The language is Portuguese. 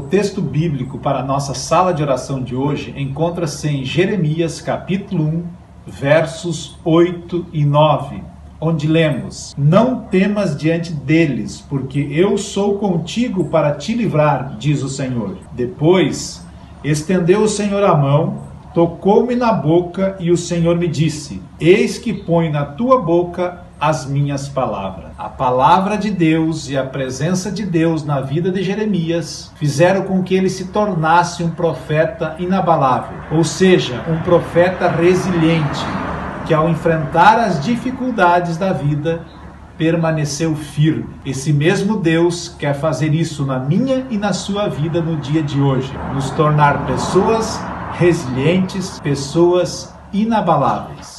texto bíblico para a nossa sala de oração de hoje encontra-se em Jeremias capítulo 1, versos 8 e 9, onde lemos: Não temas diante deles, porque eu sou contigo para te livrar, diz o Senhor. Depois estendeu o Senhor a mão, tocou-me na boca e o Senhor me disse: Eis que põe na tua boca as minhas palavras. A palavra de Deus e a presença de Deus na vida de Jeremias fizeram com que ele se tornasse um profeta inabalável, ou seja, um profeta resiliente, que ao enfrentar as dificuldades da vida, permaneceu firme. Esse mesmo Deus quer fazer isso na minha e na sua vida no dia de hoje, nos tornar pessoas resilientes, pessoas inabaláveis.